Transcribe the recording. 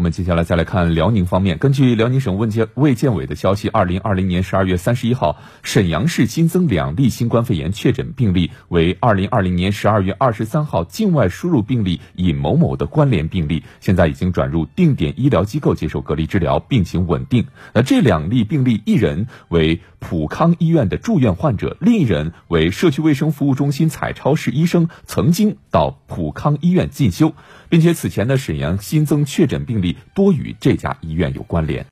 我们接下来再来看辽宁方面。根据辽宁省卫健卫健委的消息，二零二零年十二月三十一号，沈阳市新增两例新冠肺炎确诊病例，为二零二零年十二月二十三号境外输入病例尹某某的关联病例，现在已经转入定点医疗机构接受隔离治疗，病情稳定。那这两例病例，一人为普康医院的住院患者，另一人为社区卫生服务中心彩超市医生，曾经到普康医院进修，并且此前的，沈阳新增确诊病例多与这家医院有关联。